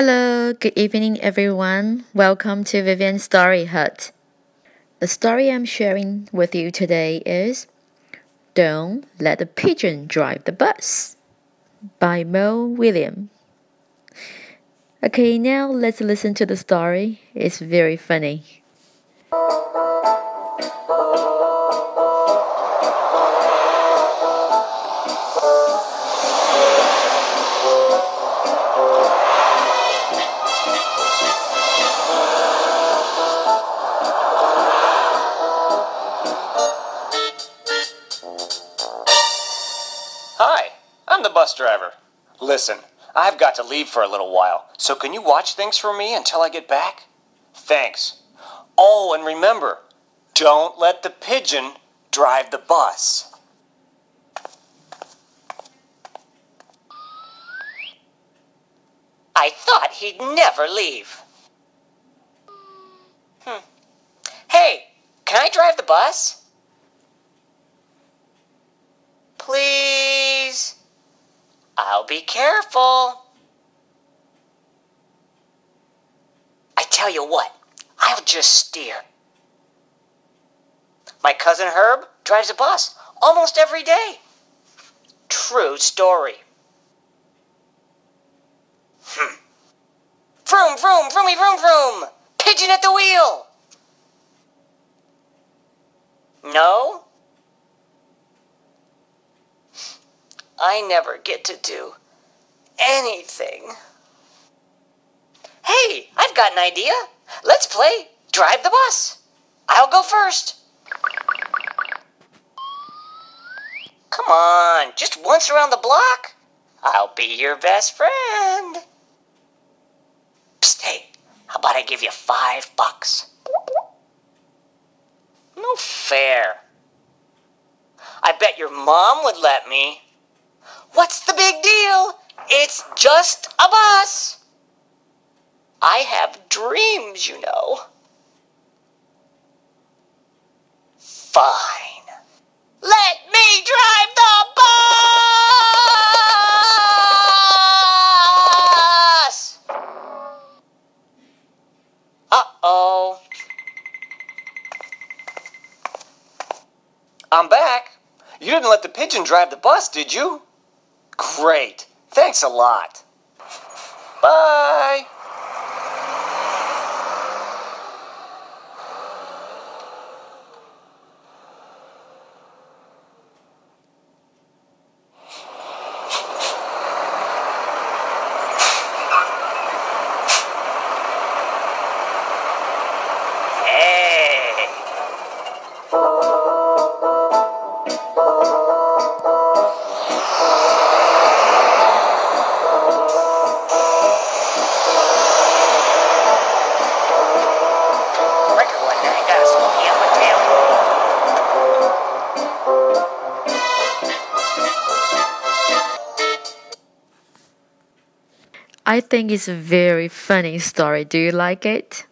Hello, good evening, everyone. Welcome to Vivian's Story Hut. The story I'm sharing with you today is Don't Let the Pigeon Drive the Bus by Mo Willems. Okay, now let's listen to the story. It's very funny. Hi, I'm the bus driver. Listen, I've got to leave for a little while, so can you watch things for me until I get back? Thanks. Oh, and remember, don't let the pigeon drive the bus. I thought he'd never leave. Hmm. Hey, can I drive the bus? Please. I'll be careful. I tell you what, I'll just steer. My cousin Herb drives a bus almost every day. True story. Hmm. Vroom, vroom, vroomy, vroom, vroom. Pigeon at the wheel. No? I never get to do anything. Hey, I've got an idea. Let's play Drive the Bus. I'll go first. Come on, just once around the block. I'll be your best friend. Psst, hey, how about I give you five bucks? No fair. I bet your mom would let me. What's the big deal? It's just a bus. I have dreams, you know. Fine. Let me drive the bus! Uh oh. I'm back. You didn't let the pigeon drive the bus, did you? Great. Thanks a lot. Bye. I think it's a very funny story. Do you like it?